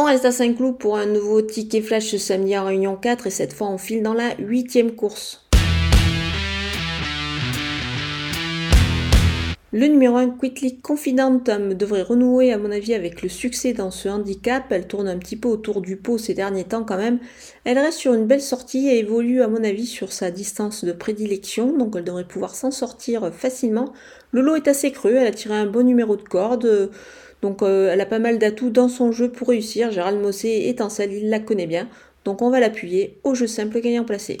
On reste à Saint-Cloud pour un nouveau ticket flash ce samedi en Réunion 4 et cette fois on file dans la huitième course. Le numéro 1, Quickly Confidentum, devrait renouer à mon avis avec le succès dans ce handicap. Elle tourne un petit peu autour du pot ces derniers temps quand même. Elle reste sur une belle sortie et évolue à mon avis sur sa distance de prédilection, donc elle devrait pouvoir s'en sortir facilement. Le lot est assez creux, elle a tiré un bon numéro de corde. Donc euh, elle a pas mal d'atouts dans son jeu pour réussir. Gérald Mossé étincelle, il la connaît bien. Donc on va l'appuyer au jeu simple gagnant placé.